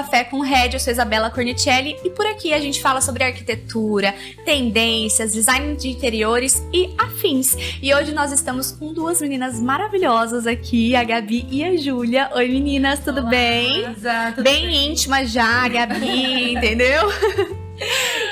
Café com Red, eu sou Isabela Cornicelli e por aqui a gente fala sobre arquitetura, tendências, design de interiores e afins. E hoje nós estamos com duas meninas maravilhosas aqui, a Gabi e a Júlia. Oi meninas, tudo Olá, bem? Exato. Bem íntima já, a Gabi, entendeu?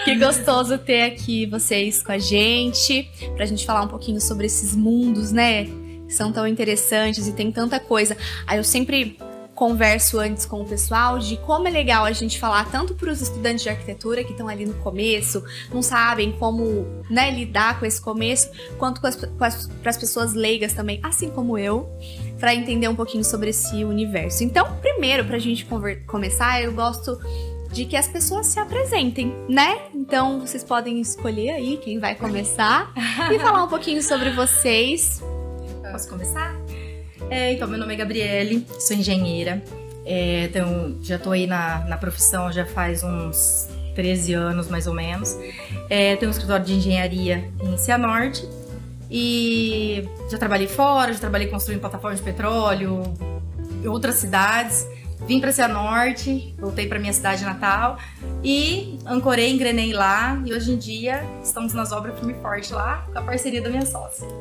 Que gostoso ter aqui vocês com a gente, pra gente falar um pouquinho sobre esses mundos, né? Que são tão interessantes e tem tanta coisa. Aí eu sempre converso antes com o pessoal de como é legal a gente falar tanto para os estudantes de arquitetura que estão ali no começo, não sabem como né, lidar com esse começo, quanto com as, para as pessoas leigas também, assim como eu, para entender um pouquinho sobre esse universo. Então, primeiro, para a gente começar, eu gosto de que as pessoas se apresentem, né? Então vocês podem escolher aí quem vai começar e falar um pouquinho sobre vocês. Posso começar? É, então, meu nome é Gabriele, sou engenheira. É, então, já estou aí na, na profissão já faz uns 13 anos, mais ou menos. É, tenho um escritório de engenharia em Cianorte. E já trabalhei fora, já trabalhei construindo plataformas de petróleo, em outras cidades. Vim para Cianorte, voltei para minha cidade natal e ancorei, engrenei lá. E hoje em dia estamos nas obras firme forte lá, com a parceria da minha sócia.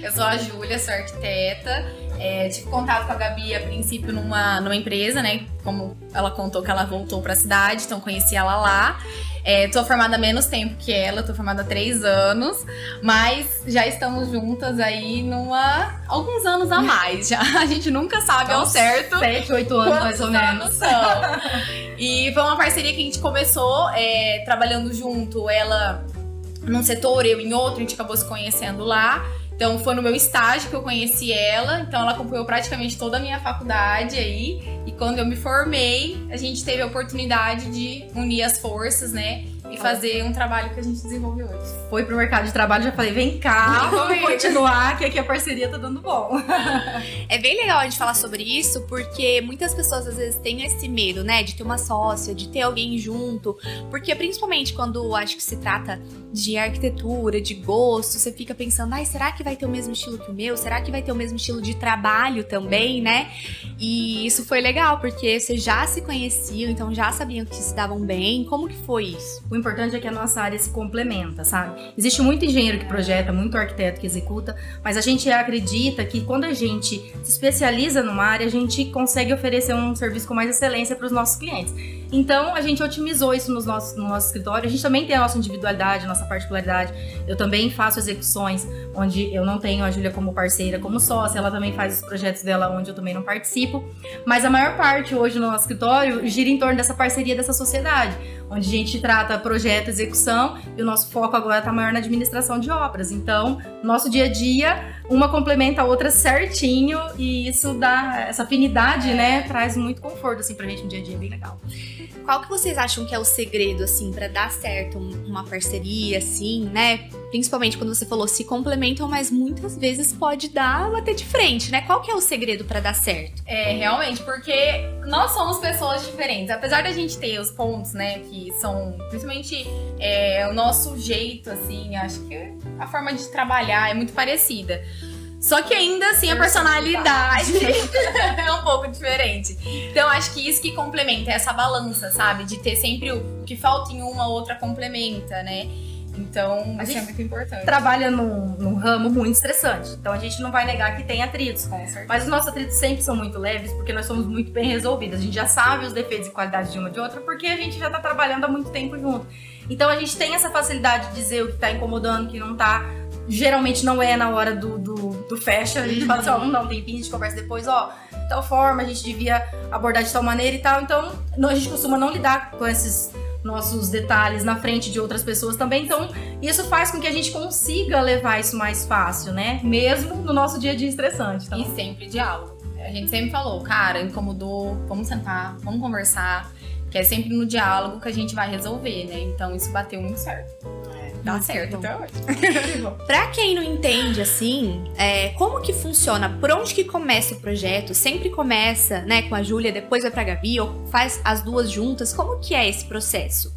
Eu sou a Júlia, sou arquiteta. É, tive contato com a Gabi a princípio numa, numa empresa, né? Como ela contou que ela voltou para a cidade, então conheci ela lá. É, tô formada há menos tempo que ela, tô formada há três anos, mas já estamos juntas aí numa alguns anos a mais. Já a gente nunca sabe ao certo. Sete, oito anos mais ou menos. E foi uma parceria que a gente começou é, trabalhando junto, ela num setor, eu em outro, a gente acabou se conhecendo lá. Então foi no meu estágio que eu conheci ela, então ela acompanhou praticamente toda a minha faculdade aí. E quando eu me formei, a gente teve a oportunidade de unir as forças, né? E fazer um trabalho que a gente desenvolveu hoje. Foi pro mercado de trabalho, já falei, vem cá, vamos continuar, que aqui a parceria tá dando bom. é bem legal a gente falar sobre isso, porque muitas pessoas às vezes têm esse medo, né? De ter uma sócia, de ter alguém junto. Porque principalmente quando acho que se trata de arquitetura, de gosto, você fica pensando, ai, será que vai ter o mesmo estilo que o meu? Será que vai ter o mesmo estilo de trabalho também, né? E isso foi legal, porque vocês já se conheciam, então já sabiam que se davam bem. Como que foi isso? O importante é que a nossa área se complementa, sabe? Existe muito engenheiro que projeta, muito arquiteto que executa, mas a gente acredita que quando a gente se especializa numa área, a gente consegue oferecer um serviço com mais excelência para os nossos clientes. Então, a gente otimizou isso nos nossos, no nosso escritório. A gente também tem a nossa individualidade, a nossa particularidade. Eu também faço execuções onde eu não tenho a Júlia como parceira, como sócia. Ela também faz os projetos dela onde eu também não participo. Mas a maior parte hoje no nosso escritório gira em torno dessa parceria, dessa sociedade, onde a gente trata projeto, execução e o nosso foco agora está maior na administração de obras. Então, nosso dia a dia, uma complementa a outra certinho e isso dá essa afinidade, né? Traz muito conforto assim pra gente no dia a dia, bem legal. Qual que vocês acham que é o segredo, assim, para dar certo uma parceria, assim, né? Principalmente quando você falou se complementam, mas muitas vezes pode dar bater de frente, né? Qual que é o segredo para dar certo? É, realmente, porque nós somos pessoas diferentes. Apesar da gente ter os pontos, né, que são principalmente é, o nosso jeito, assim, acho que a forma de trabalhar é muito parecida. Só que ainda assim a personalidade é um pouco diferente. Então acho que isso que complementa, é essa balança, sabe? De ter sempre o que falta em uma, outra complementa, né? Então, a isso gente é muito importante. Trabalha num, num, ramo muito estressante. Então a gente não vai negar que tem atritos. Mas os nossos atritos sempre são muito leves porque nós somos muito bem resolvidos. A gente já sabe os defeitos e qualidades de uma de outra porque a gente já tá trabalhando há muito tempo junto. Então a gente tem essa facilidade de dizer o que tá incomodando, o que não tá geralmente não é na hora do, do, do fecha. A gente fala assim, ó, vamos dar um tempinho, a gente conversa depois, ó, de tal forma, a gente devia abordar de tal maneira e tal. Então, a gente costuma não lidar com esses nossos detalhes na frente de outras pessoas também. Então, isso faz com que a gente consiga levar isso mais fácil, né? Mesmo no nosso dia a dia estressante. Então. E sempre diálogo. A gente sempre falou, cara, incomodou, vamos sentar, vamos conversar. Que é sempre no diálogo que a gente vai resolver, né? Então isso bateu muito certo. Dá Muito certo até hoje. pra quem não entende, assim, é, como que funciona? Por onde que começa o projeto? Sempre começa, né, com a Júlia, depois vai pra Gabi, ou faz as duas juntas? Como que é esse processo?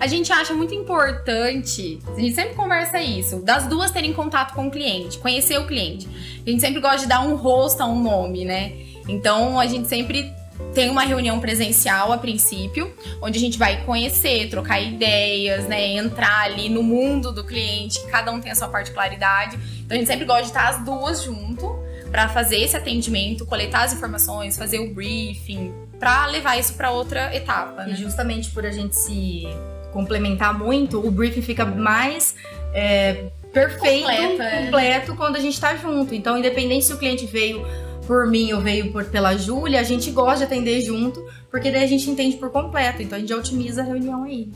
A gente acha muito importante, a gente sempre conversa isso, das duas terem contato com o cliente, conhecer o cliente. A gente sempre gosta de dar um rosto a um nome, né? Então a gente sempre tem uma reunião presencial a princípio, onde a gente vai conhecer, trocar ideias, né? Entrar ali no mundo do cliente, cada um tem a sua particularidade. Então a gente sempre gosta de estar as duas junto para fazer esse atendimento, coletar as informações, fazer o briefing, para levar isso para outra etapa. Né? E justamente por a gente se complementar muito, o briefing fica mais é, perfeito, Completo, é. quando a gente tá junto. Então, independente se o cliente veio por mim ou veio por, pela Júlia, a gente gosta de atender junto, porque daí a gente entende por completo. Então a gente já otimiza a reunião aí.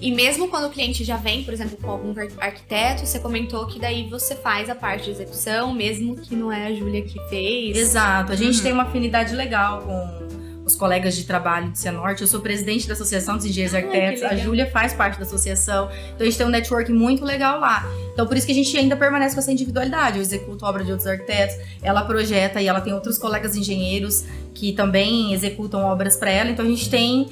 E mesmo quando o cliente já vem, por exemplo, com algum ar- arquiteto, você comentou que daí você faz a parte de execução, mesmo que não é a Júlia que fez. Exato. A gente Uhum. tem uma afinidade legal com os colegas de trabalho do Cianorte. Eu sou presidente da Associação dos Engenheiros Ai, que Arquitetos. A. Júlia faz parte da associação. Então a gente tem um network muito legal lá. Então por isso que a gente ainda permanece com essa individualidade. Eu executo obra de outros arquitetos, ela projeta e ela tem outros colegas engenheiros que também executam obras para ela. Então a gente tem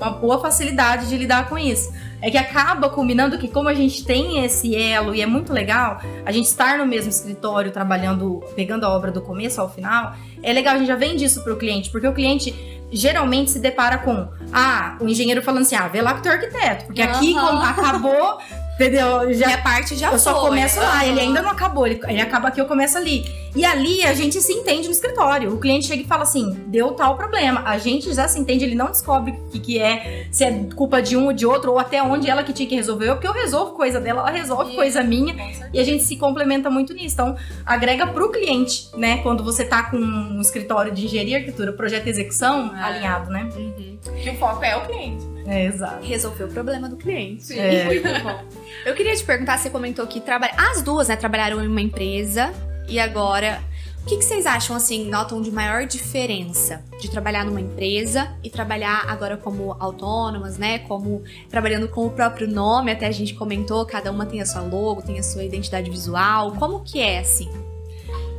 uma boa facilidade de lidar com isso. É que acaba combinando que, como a gente tem esse elo e é muito legal, a gente estar no mesmo escritório trabalhando, pegando a obra do começo ao final, é legal, a gente já vende isso pro cliente, porque o cliente geralmente se depara com, ah, o engenheiro falando assim, ah, vê lá com o teu arquiteto, porque aqui Aham. como acabou, entendeu? Já Minha parte já eu só foi. começo lá, ele ainda não acabou, ele, ele acaba aqui, eu começo ali. E ali a gente se entende no escritório. O cliente chega e fala assim: deu tal problema. A gente já se entende, ele não descobre o que, que é, se é culpa de um ou de outro, ou até onde ela que tinha que resolver, porque eu resolvo coisa dela, ela resolve coisa minha. E a gente se complementa muito nisso. Então, agrega pro cliente, né? Quando você tá com um escritório de engenharia e arquitetura, projeto e execução É. alinhado, né? Uhum. Que o foco é o cliente. É, exato. Resolveu o problema do cliente. Sim. É. Muito bom. Eu queria te perguntar, você comentou que trabalha... as duas, né, trabalharam em uma empresa e agora. O que, que vocês acham, assim, notam de maior diferença de trabalhar numa empresa e trabalhar agora como autônomas, né? Como trabalhando com o próprio nome, até a gente comentou, cada uma tem a sua logo, tem a sua identidade visual. Como que é, assim?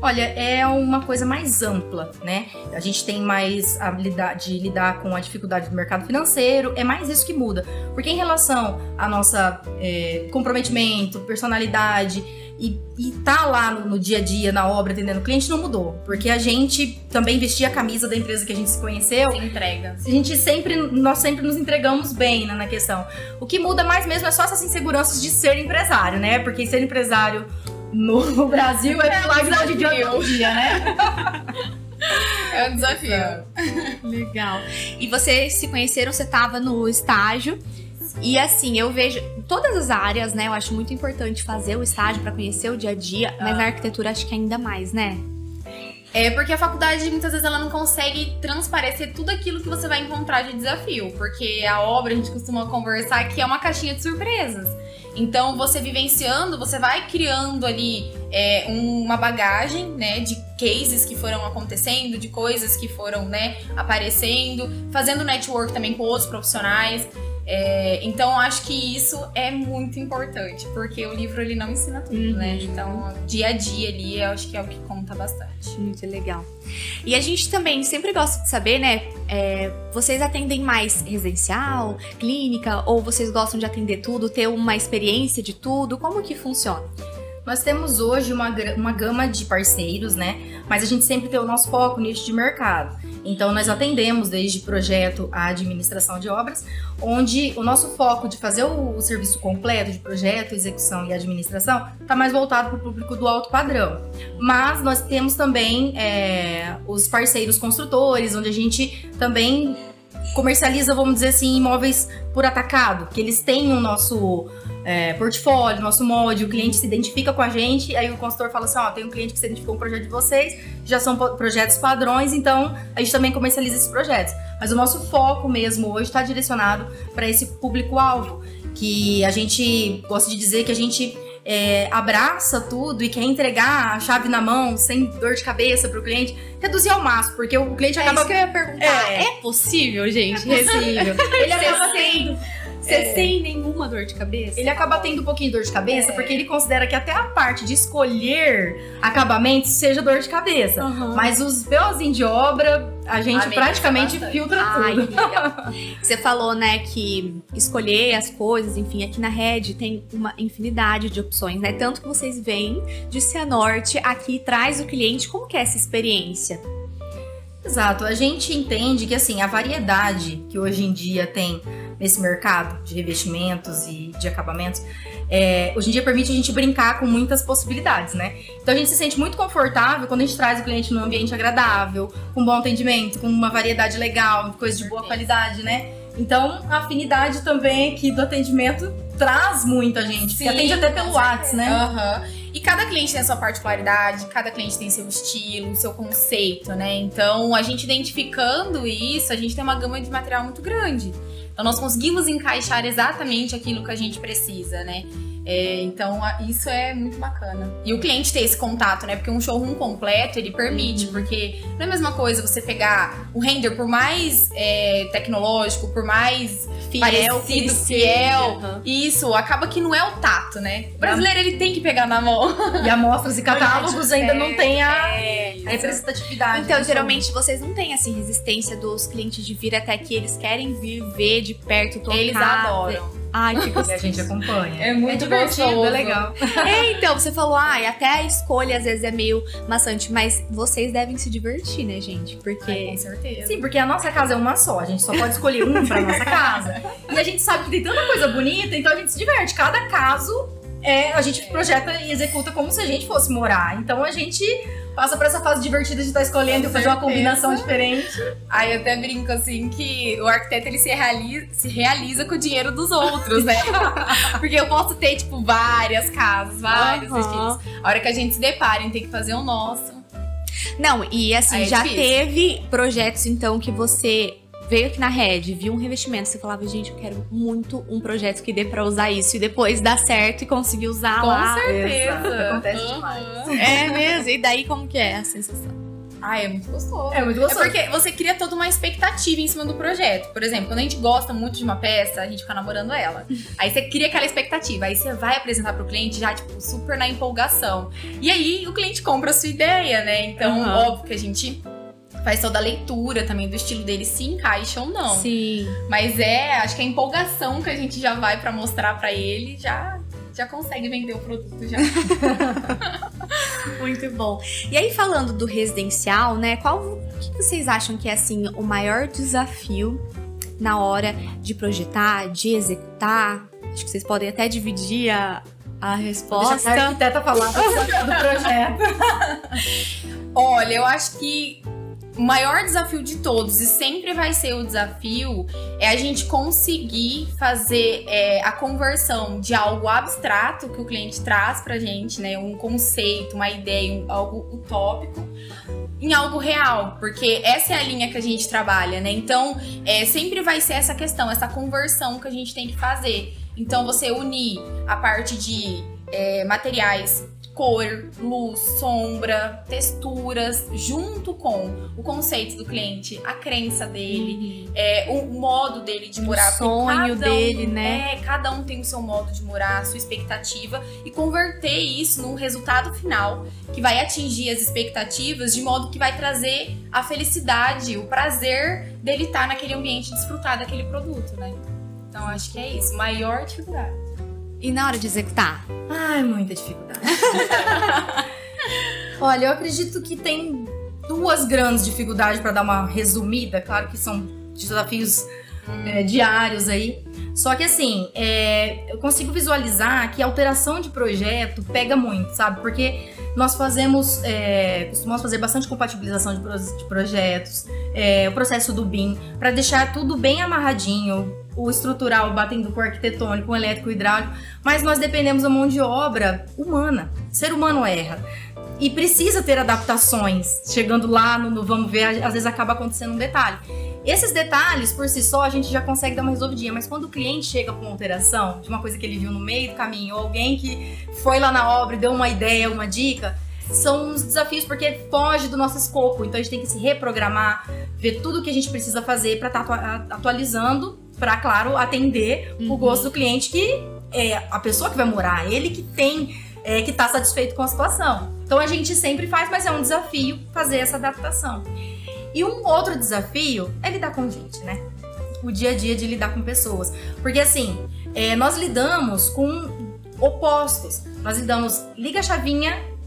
Olha, é uma coisa mais ampla, né? A gente tem mais habilidade de lidar com a dificuldade do mercado financeiro, é mais isso que muda. Porque em relação a nossa é, comprometimento, personalidade e, e tá lá no, no dia a dia, na obra, atendendo o cliente, não mudou. Porque a gente também vestia a camisa da empresa que a gente se conheceu Se entrega. a gente sempre, nós sempre nos entregamos bem né, na questão. O que muda mais mesmo é só essas inseguranças de ser empresário, né? Porque ser empresário no Brasil é É um milagre de dia todo dia, né? É um desafio. Legal. E vocês se conheceram, você tava no estágio. E assim, eu vejo todas as áreas, né? Eu acho muito importante fazer o estágio pra conhecer o dia a dia, mas Ah. na arquitetura acho que ainda mais, né? É porque a faculdade muitas vezes ela não consegue transparecer tudo aquilo que você vai encontrar de desafio, porque a obra a gente costuma conversar que é uma caixinha de surpresas. Então você vivenciando, você vai criando ali é, um- uma bagagem, né, de cases que foram acontecendo, de coisas que foram, né, aparecendo, fazendo network também com outros profissionais. É, então acho que isso é muito importante, porque o livro ele não ensina tudo, Uhum. né? Então dia a dia ali eu acho que é o que conta bastante. Muito legal. E a gente também sempre gosta de saber, né? é, vocês atendem mais residencial, clínica, ou vocês gostam de atender tudo, ter uma experiência de tudo? Como que funciona? Nós temos hoje uma, uma gama de parceiros, né? Mas a gente sempre tem o nosso foco nicho de mercado. Então, nós atendemos desde projeto à administração de obras, onde o nosso foco de fazer o, o serviço completo de projeto, execução e administração está mais voltado para o público do alto padrão. Mas nós temos também é, os parceiros construtores, onde a gente também comercializa, vamos dizer assim, imóveis por atacado, que eles têm o nosso é, portfólio, nosso molde, o cliente se identifica com a gente, aí o consultor fala assim, ó, tem um cliente que se identificou com o projeto de vocês, já são projetos padrões, então a gente também comercializa esses projetos. Mas o nosso foco mesmo hoje está direcionado para esse público-alvo, que a gente gosta de dizer que a gente é, abraça tudo e quer entregar a chave na mão, sem dor de cabeça para o cliente, reduzir ao máximo, porque o cliente É acaba isso que eu ia perguntar. É. É, possível, gente? possível. Ele acaba tendo Você É. sem nenhuma dor de cabeça? Ele acaba tendo um pouquinho de dor de cabeça, É. porque ele considera que até a parte de escolher acabamentos seja dor de cabeça. Aham. Mas os BOzinhos de obra, a gente Amiga, praticamente bastante. filtra Ai, tudo. Você falou, né, que escolher as coisas, enfim, aqui na Red tem uma infinidade de opções, né? Tanto que vocês vêm de Cianorte aqui traz o cliente. Como que é essa experiência? Exato. A gente entende que assim, a variedade que hoje em dia tem nesse mercado de revestimentos e de acabamentos, é, hoje em dia permite a gente brincar com muitas possibilidades, né? Então a gente se sente muito confortável quando a gente traz o cliente num ambiente agradável, com bom atendimento, com uma variedade legal, coisas de boa qualidade, né? Então a afinidade também aqui do atendimento traz muita gente, Sim, atende até pelo WhatsApp, né? Uhum. E cada cliente tem a sua particularidade, cada cliente tem seu estilo, seu conceito, né? Então, a gente identificando isso, a gente tem uma gama de material muito grande. Então, nós conseguimos encaixar exatamente aquilo que a gente precisa, né? É, então, isso é muito bacana. E o cliente ter esse contato, né? Porque um showroom completo, ele permite, uhum. porque não é a mesma coisa você pegar o render, por mais é, tecnológico, por mais fiel, parecido, fiel, uhum. isso, acaba que não é o tato, né? O brasileiro, ele tem que pegar na mão. E amostras e catálogos ainda não tem a, é, representatividade. Então, geralmente, vocês não têm, assim, resistência dos clientes de vir até aqui, eles querem vir ver de perto, tocar. Eles adoram. Ai, que gostoso. E a gente acompanha. É muito é divertido, gostoso. é legal. É, então, você falou, ai, até a escolha às vezes é meio maçante, mas vocês devem se divertir, né, gente? Porque. Ai, com certeza. Sim, porque a nossa casa é uma só, a gente só pode escolher um pra nossa casa. E a gente sabe que tem tanta coisa bonita, então a gente se diverte. Cada caso é, a gente projeta e executa como se a gente fosse morar. Então a gente passa por essa fase divertida de estar tá escolhendo e fazer uma combinação diferente. Aí eu até brinco assim que o arquiteto ele se realiza, se realiza com o dinheiro dos outros, né? Porque eu posso ter, tipo, várias casas, vários uhum. estilos. A hora que a gente se depara em ter que fazer o nosso. Não, e assim, é já difícil. teve projetos então que você veio aqui na Red, viu um revestimento, você falava, gente, eu quero muito um projeto que dê pra usar isso. E depois dá certo e conseguir usar Com lá. Com certeza. Acontece uhum. demais. É mesmo. E daí, como que é a sensação? Ah, é muito gostoso. É muito gostoso. É porque você cria toda uma expectativa em cima do projeto. Por exemplo, quando a gente gosta muito de uma peça, a gente fica namorando ela. aí você cria aquela expectativa. Aí você vai apresentar pro cliente já, tipo, super na empolgação. E aí o cliente compra a sua ideia, né? Então, uhum. óbvio que a gente faz toda a leitura também do estilo dele, se encaixa ou não. Sim. Mas é, acho que a empolgação que a gente já vai para mostrar para ele já já consegue vender o produto já. Muito bom. E aí falando do residencial, né? Qual o que vocês acham que é assim o maior desafio na hora de projetar, de executar? Acho que vocês podem até dividir a, a resposta. Deixa a arquiteta falar do projeto. Olha, eu acho que o maior desafio de todos, e sempre vai ser o desafio, é a gente conseguir fazer é, a conversão de algo abstrato que o cliente traz pra gente, né? Um conceito, uma ideia, um, algo utópico, em algo real, porque essa é a linha que a gente trabalha, né? Então, é, sempre vai ser essa questão, essa conversão que a gente tem que fazer. Então, você unir a parte de é, materiais cor, luz, sombra, texturas, junto com o conceito do cliente, a crença dele, uhum. é, o modo dele de morar. O sonho dele, um, né? É, cada um tem o seu modo de morar, a sua expectativa, e converter isso num resultado final que vai atingir as expectativas de modo que vai trazer a felicidade, o prazer dele estar naquele ambiente desfrutar daquele produto, né? Então acho que é isso, maior dificuldade. E na hora de executar? Ai, muita dificuldade. Olha, eu acredito que tem duas grandes dificuldades para dar uma resumida. Claro que são desafios é, diários aí. Só que assim, é, eu consigo visualizar que a alteração de projeto pega muito, sabe? Porque nós fazemos, é, costumamos fazer bastante compatibilização de, pro, de projetos, é, o processo do BIM, para deixar tudo bem amarradinho, o estrutural batendo com o arquitetônico, o elétrico, o hidráulico, mas nós dependemos da mão de obra humana. O ser humano erra. E precisa ter adaptações. Chegando lá no, no vamos ver, às vezes acaba acontecendo um detalhe. Esses detalhes, por si só, a gente já consegue dar uma resolvidinha, mas quando o cliente chega com uma alteração de uma coisa que ele viu no meio do caminho, ou alguém que foi lá na obra e deu uma ideia, uma dica, são uns desafios porque foge do nosso escopo. Então a gente tem que se reprogramar, ver tudo o que a gente precisa fazer para estar tá atualizando para, claro, atender uhum. o gosto do cliente que é a pessoa que vai morar, ele que tem, é, que tá satisfeito com a situação. Então a gente sempre faz, mas é um desafio fazer essa adaptação. E um outro desafio é lidar com gente, né? O dia a dia de lidar com pessoas. Porque assim, é, nós lidamos com opostos. Nós lidamos, liga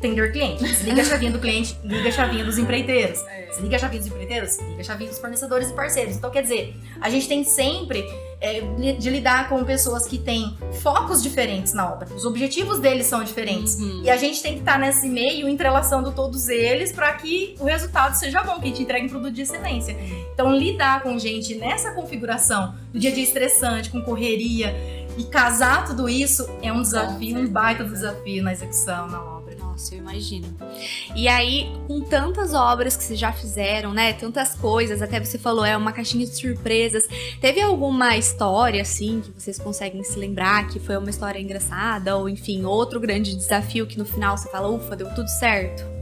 atender cliente. Desliga a chavinha do cliente, liga a chavinha dos empreiteiros. Desliga a chavinha dos empreiteiros, liga a chavinha dos fornecedores e parceiros. Então, quer dizer, a gente tem sempre é, de lidar com pessoas que têm focos diferentes na obra. Os objetivos deles são diferentes. Uhum. E a gente tem que estar nesse meio, entrelaçando todos eles para que o resultado seja bom, que a gente entregue um produto de excelência. Então, lidar com gente nessa configuração, do dia a dia estressante, com correria, e casar tudo isso é um desafio, um baita desafio na execução, na obra. Nossa, eu imagino. E aí, com tantas obras que vocês já fizeram, né? Tantas coisas, até você falou, é uma caixinha de surpresas. Teve alguma história, assim, que vocês conseguem se lembrar, que foi uma história engraçada? Ou, enfim, outro grande desafio que no final você fala, ufa, deu tudo certo?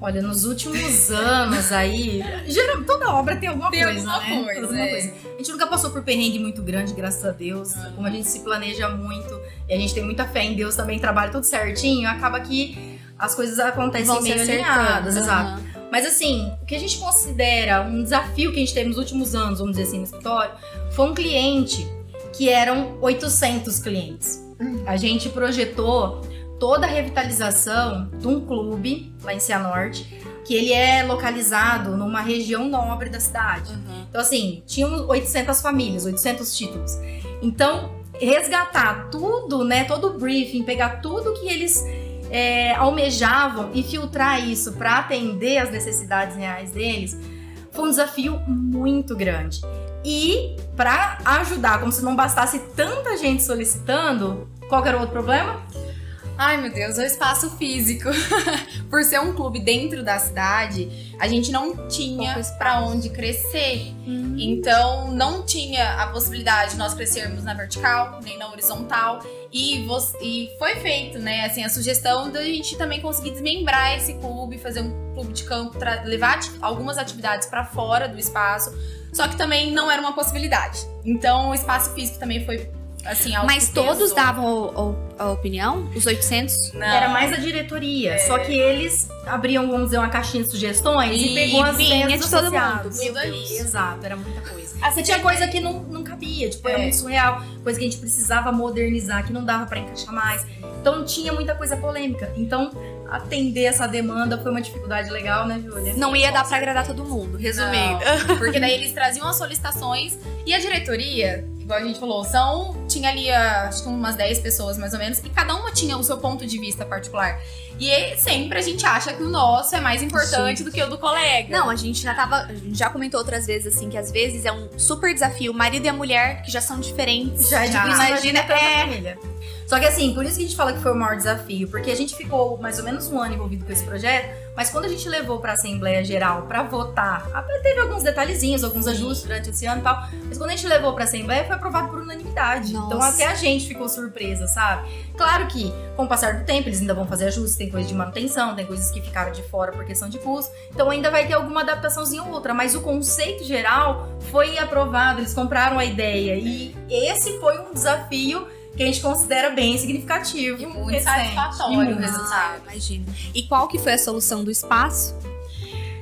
Olha, nos últimos anos aí, geral, toda obra tem alguma Tem coisa, alguma né? coisa, Alguma é. coisa. A gente nunca passou por perrengue muito grande, graças a Deus. Como a gente se planeja muito e a gente tem muita fé em Deus também, trabalha tudo certinho, acaba que as coisas acontecem Vão meio alinhadas, exato. Aham. Mas assim, o que a gente considera um desafio que a gente teve nos últimos anos, vamos dizer assim, no escritório, foi um cliente que eram 800 clientes. A gente projetou toda a revitalização de um clube lá em Cianorte, que ele é localizado numa região nobre da cidade. Então, assim, tínhamos 800 famílias, 800 títulos. Então, resgatar tudo, né, todo o briefing, pegar tudo que eles é, almejavam e filtrar isso para atender as necessidades reais deles, foi um desafio muito grande. E para ajudar, como se não bastasse tanta gente solicitando, qual era o outro problema? Ai, meu Deus, é o espaço físico. Por ser um clube dentro da cidade, a gente não tinha pra onde crescer. Então, não tinha a possibilidade de nós crescermos na vertical, nem na horizontal. E, e foi feito, né, assim, a sugestão da gente também conseguir desmembrar esse clube, fazer um clube de campo, levar algumas atividades pra fora do espaço. Só que também não era uma possibilidade. Então, o espaço físico também foi, assim, algo Mas todos davam o- o- a opinião? Os 800? Não. Era mais a diretoria. Só que eles abriam, vamos dizer, uma caixinha de sugestões e, E pegou as vendas de todo mundo. Exato, era muita coisa. Assim, tinha coisa que não, não cabia, tipo, era É. muito surreal. Coisa que a gente precisava modernizar, que não dava pra encaixar mais. Então tinha muita coisa polêmica. Então, atender essa demanda foi uma dificuldade legal, né, Júlia? Não ia dar pra agradar todo mundo, resumindo. Não, porque daí eles traziam as solicitações e a diretoria, igual a gente falou, são. Tinha ali ah, acho que umas 10 pessoas mais ou menos, e cada uma tinha o seu ponto de vista particular. E sempre a gente acha que o nosso é mais importante do que o do colega. Não, a gente já tava. A gente já comentou outras vezes, assim, que às vezes é um super desafio. O marido e a mulher, que já são diferentes. Já Tipo, difícil, imagina. tanta É, família. Só que assim, por isso que a gente fala que foi o maior desafio, porque a gente ficou mais ou menos um ano envolvido com esse projeto, mas quando a gente levou pra Assembleia Geral pra votar, teve alguns detalhezinhos, alguns ajustes durante esse ano e tal, mas quando a gente levou pra Assembleia foi aprovado por unanimidade. Nossa. Então até a gente ficou surpresa, sabe? Claro que com o passar do tempo eles ainda vão fazer ajustes, tem coisas de manutenção, tem coisas que ficaram de fora por questão de custo, então ainda vai ter alguma adaptaçãozinha ou outra, mas o conceito geral foi aprovado, eles compraram a ideia e esse foi um desafio que a gente considera bem significativo. E muito satisfatório o resultado. imagina. E qual que foi a solução do espaço?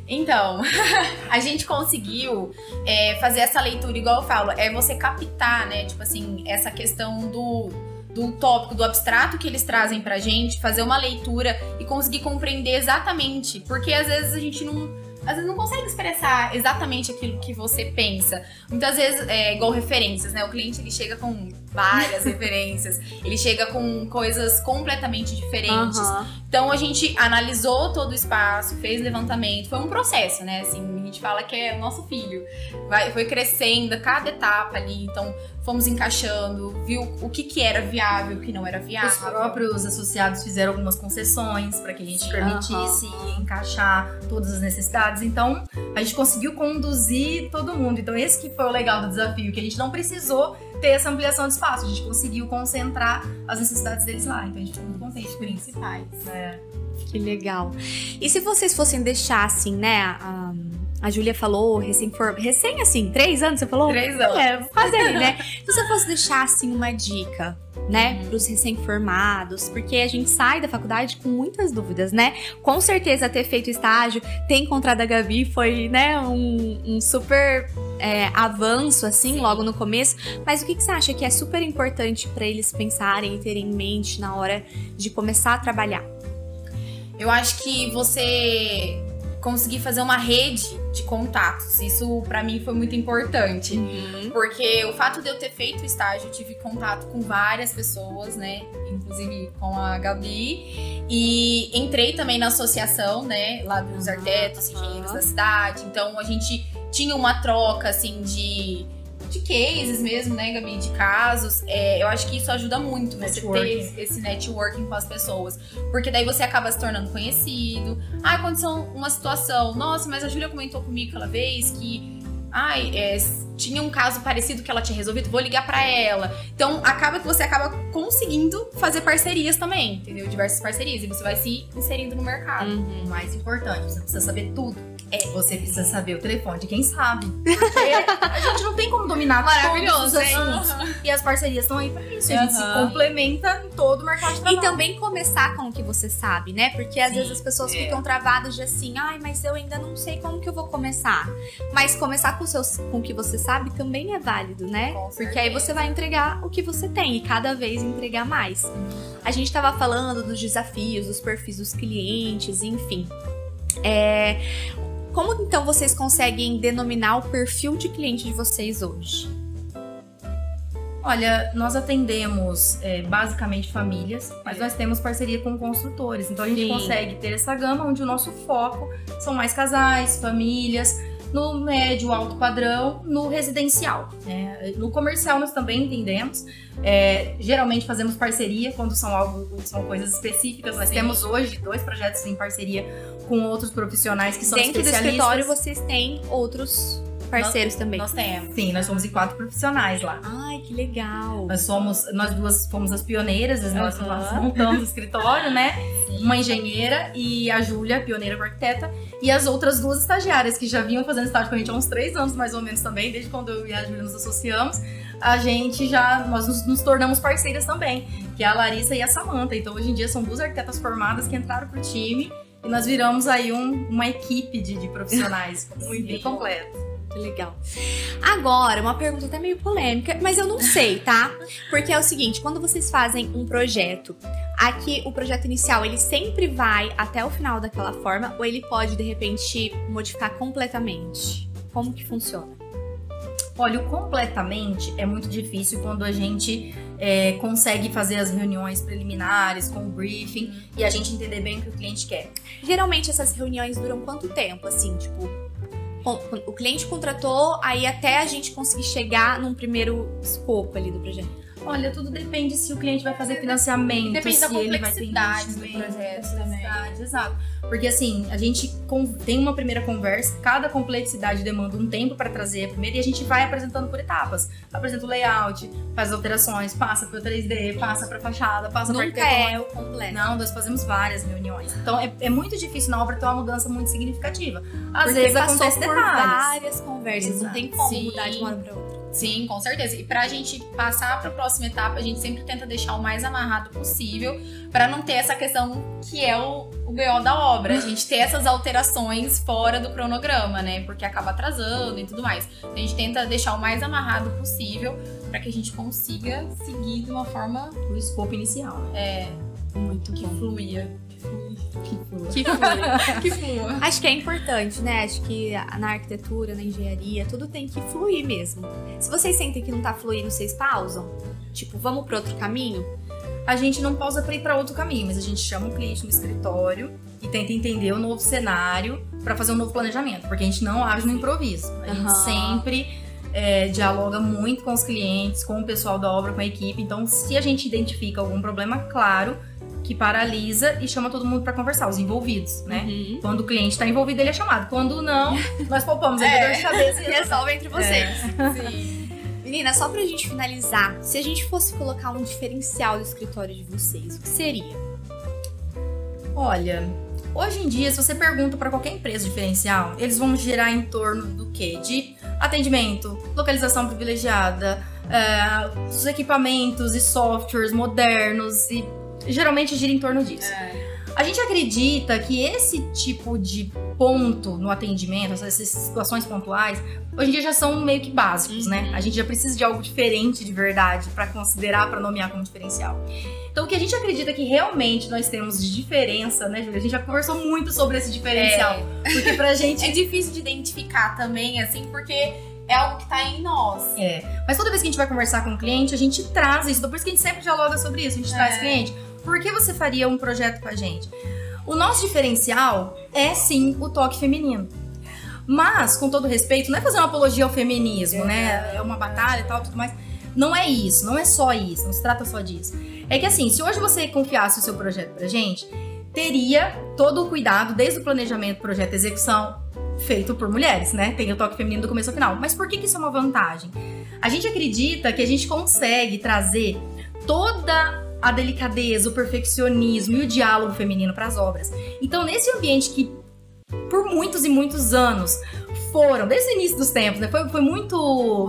Então, a gente conseguiu é, fazer essa leitura, igual eu falo, é você captar, né? Tipo assim, essa questão do, do tópico, do abstrato que eles trazem pra gente, fazer uma leitura e conseguir compreender exatamente. Porque às vezes a gente não. Às vezes não consegue expressar exatamente aquilo que você pensa. Muitas vezes é igual referências, né? O cliente ele chega com várias referências, ele chega com coisas completamente diferentes. Aham. Então a gente analisou todo o espaço, fez levantamento, foi um processo, né? Assim, a gente fala que é o nosso filho. Vai, foi crescendo a cada etapa ali, então fomos encaixando, viu o que, que era viável, o que não era viável. Os próprios associados fizeram algumas concessões para que a gente permitisse encaixar todas as necessidades. Então, a gente conseguiu conduzir todo mundo. Então, esse que foi o legal do desafio, que a gente não precisou ter essa ampliação de espaço. A gente conseguiu concentrar as necessidades deles lá. Então, a gente ficou muito contente isso. principais. É. Que legal. E se vocês fossem deixar, assim, né? A, a Júlia falou recém, recém assim, três anos, você falou? Três anos. É, quase ali, né? Se você fosse deixar, assim, uma dica, né, Uhum. pros recém-formados, porque a gente sai da faculdade com muitas dúvidas, né? Com certeza ter feito estágio, ter encontrado a Gabi foi, né, um, um super é, avanço, assim, Sim. logo no começo. Mas o que, que você acha que é super importante pra eles pensarem e terem em mente na hora de começar a trabalhar? Eu acho que você conseguir fazer uma rede de contatos. Isso para mim foi muito importante. Uhum. Porque o fato de eu ter feito o estágio, eu tive contato com várias pessoas, né? Inclusive com a Gabi. E entrei também na associação, né? Lá dos arquitetos, engenheiros da cidade. Então a gente tinha uma troca, assim, de de cases mesmo, né, Gabi? De casos. É, eu acho que isso ajuda muito você Networking. ter esse networking com as pessoas. Porque daí você acaba se tornando conhecido. Ah, aconteceu uma situação. Nossa, mas a Júlia comentou comigo aquela vez que. Ai, é, tinha um caso parecido que ela tinha resolvido, vou ligar pra ela. Então, acaba que você acaba conseguindo fazer parcerias também, entendeu? Diversas parcerias. E você vai se inserindo no mercado. Uhum. O mais importante, você precisa saber tudo. É, você precisa saber o telefone de quem sabe. Porque a gente não tem como dominar todos os hein? assuntos. E as parcerias estão aí pra isso. A gente se complementa em todo o mercado de E trabalho. também começar com o que você sabe, né? Porque às Sim, vezes as pessoas é. ficam travadas de assim, ai, mas eu ainda não sei como que eu vou começar. Mas começar com, seus, com o que você sabe também é válido, né? Com Porque aí você vai entregar o que você tem e cada vez entregar mais. A gente tava falando dos desafios, dos perfis dos clientes, enfim. É, Como então vocês conseguem denominar o perfil de cliente de vocês hoje? Olha, nós atendemos é, basicamente famílias, mas nós temos parceria com construtores. Então a gente Sim. consegue ter essa gama onde o nosso foco são mais casais, famílias, no médio, alto padrão, no residencial. né? No comercial nós também entendemos. É, geralmente fazemos parceria quando são algo, são coisas específicas. Nós Sim. temos hoje dois projetos em parceria com outros profissionais que são Dentro do especialistas. escritório vocês têm outros parceiros também. Nós temos. Sim, nós somos em quatro profissionais lá. Ai, que legal. Nós somos, nós duas fomos as pioneiras, nós, nós montamos o escritório, né? Uma engenheira e a Júlia, pioneira arquiteta, e as outras duas estagiárias que já vinham fazendo estágio com a gente há uns três anos mais ou menos também, desde quando eu e a Júlia nos associamos. A gente já, nós nos, nos tornamos parceiras também, que é a Larissa e a Samanta. Então hoje em dia são duas arquitetas formadas que entraram pro time e nós viramos aí um- uma equipe de, de profissionais muito bem completa. Que legal. Agora, uma pergunta até meio polêmica, mas eu não sei, tá? Porque é o seguinte, quando vocês fazem um projeto, aqui o projeto inicial, ele sempre vai até o final daquela forma ou ele pode de repente modificar completamente? Como que funciona? Olha, o completamente é muito difícil quando a gente é, consegue fazer as reuniões preliminares com o briefing e a gente entender bem o que o cliente quer. Geralmente essas reuniões duram quanto tempo, assim, tipo, o cliente contratou, aí até a gente conseguir chegar num primeiro escopo ali do projeto. Olha, tudo depende se o cliente vai fazer financiamento, Depende se da ele vai ter complexidade do investimento, projeto complexidade, Exato. Porque assim, a gente tem uma primeira conversa, cada complexidade demanda um tempo para trazer a primeira e a gente vai apresentando por etapas. Apresenta o layout, faz alterações, passa pro 3D, passa pra fachada, passa pra Nunca arquitetônica. é o completo. Não, nós fazemos várias reuniões. Então é, é muito difícil na obra ter uma mudança muito significativa. Às Porque vezes acontece por detalhes. várias conversas, não tem como Sim. mudar de uma hora pra outra. Sim, com certeza. E pra gente passar pra próxima etapa, a gente sempre tenta deixar o mais amarrado possível pra não ter essa questão que é o, o BO da obra. A gente ter essas alterações fora do cronograma, né? Porque acaba atrasando e tudo mais. A gente tenta deixar o mais amarrado possível pra que a gente consiga seguir de uma forma O escopo inicial, né? é, Muito que. Que flua. Que flui. Que flua. Acho que é importante, né? Acho que na arquitetura, na engenharia, tudo tem que fluir mesmo. Se vocês sentem que não tá fluindo, vocês pausam? Tipo, vamos pro outro caminho? A gente não pausa pra ir pra outro caminho, mas a gente chama o cliente no escritório e tenta entender o novo cenário pra fazer um novo planejamento, porque a gente não age no improviso. A gente Aham. sempre é, dialoga muito com os clientes, com o pessoal da obra, com a equipe. Então, se a gente identifica algum problema, claro que paralisa e chama todo mundo pra conversar, os envolvidos, né? Uhum. Quando o cliente tá envolvido, ele é chamado. Quando não, nós poupamos a É. dor de cabeça e Resolve entre vocês. Sim. Menina, só pra gente finalizar, se a gente fosse colocar um diferencial do escritório de vocês, o que seria? Olha, hoje em dia, se você pergunta para qualquer empresa diferencial, eles vão girar em torno do quê? De atendimento, localização privilegiada, é, os equipamentos e softwares modernos e geralmente gira em torno disso. A gente acredita que esse tipo de ponto no atendimento, essas situações pontuais, hoje em dia já são meio que básicos, né? Uhum. A gente já precisa de algo diferente de verdade para considerar, para nomear como diferencial. Então, o que a gente acredita que realmente nós temos de diferença, né, Júlia? A gente já conversou muito sobre esse diferencial. Porque pra gente É difícil de identificar também, assim, porque é algo que tá em nós. É, mas toda vez que a gente vai conversar com o cliente, a gente traz isso. Então, por isso que a gente sempre dialoga sobre isso. A gente É. traz cliente. Por que você faria um projeto com a gente? O nosso diferencial é sim o toque feminino. Mas, com todo respeito, não é fazer uma apologia ao feminismo, né? É uma batalha e tal, tudo mais. Não é isso, não é só isso, não se trata só disso. É que assim, se hoje você confiasse o seu projeto pra gente, teria todo o cuidado, desde o planejamento, projeto execução, feito por mulheres, né? Tem o toque feminino do começo ao final. Mas por que, que isso é uma vantagem? A gente acredita que a gente consegue trazer toda a delicadeza, o perfeccionismo e o diálogo feminino para as obras. Então, nesse ambiente que por muitos e muitos anos foram, desde o início dos tempos, né? Foi, foi muito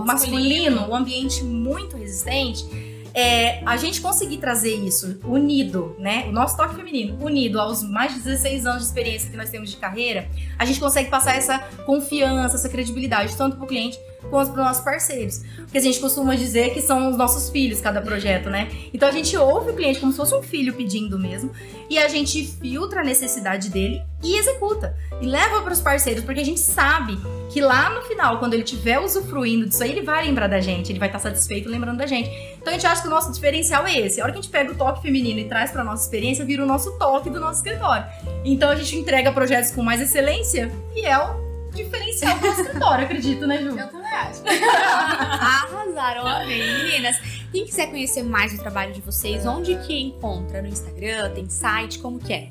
masculino, Masculino. um ambiente muito resistente. É, a gente conseguir trazer isso unido, né? O nosso toque feminino, unido aos mais de 16 anos de experiência que nós temos de carreira, a gente consegue passar essa confiança, essa credibilidade, tanto para o cliente quanto para os nossos parceiros. Porque a gente costuma dizer que são os nossos filhos, cada projeto, né? Então a gente ouve o cliente como se fosse um filho pedindo mesmo, e a gente filtra a necessidade dele e executa. E leva para os parceiros, porque a gente sabe que lá no final, quando ele estiver usufruindo disso aí, ele vai lembrar da gente, ele vai estar satisfeito lembrando da gente. Então a gente acha que o nosso diferencial é esse. A hora que a gente pega o toque feminino e traz para nossa experiência, vira o nosso toque do nosso escritório. Então a gente entrega projetos com mais excelência e é o diferencial do nosso escritório, acredito, né, Ju? Eu também acho. Arrasaram, amei. Meninas, quem quiser conhecer mais do trabalho de vocês, onde que encontra? No Instagram? Tem site? Como que é?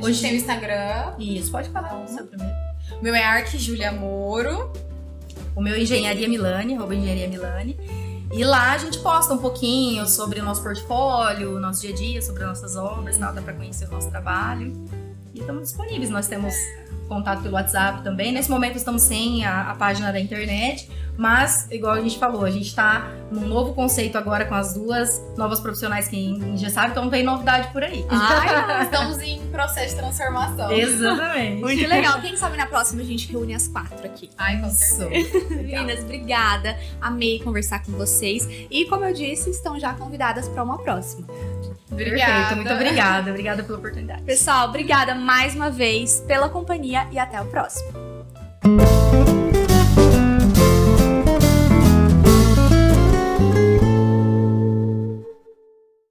Hoje- tem o Instagram. Isso, pode falar o seu primeiro. O meu é Arc Julia Moro. O meu é Engenharia Milani, arroba Engenharia Milani. E lá a gente posta um pouquinho sobre o nosso portfólio, o nosso dia a dia, sobre as nossas obras tal, dá pra conhecer o nosso trabalho. E estamos disponíveis, nós temos contato pelo WhatsApp também. Nesse momento estamos sem a, a página da internet, mas, igual a gente falou, a gente tá num novo conceito agora com as duas novas profissionais que já sabe, então tem novidade por aí. Ai, Estamos em processo de transformação. Exatamente. muito legal. Quem sabe na próxima a gente reúne as quatro aqui. Ai, com certeza. Meninas, obrigada. Amei conversar com vocês. E como eu disse, estão já convidadas para uma próxima. Obrigada. Perfeito, muito obrigada. Obrigada pela oportunidade. Pessoal, obrigada mais uma vez pela companhia e até o próximo.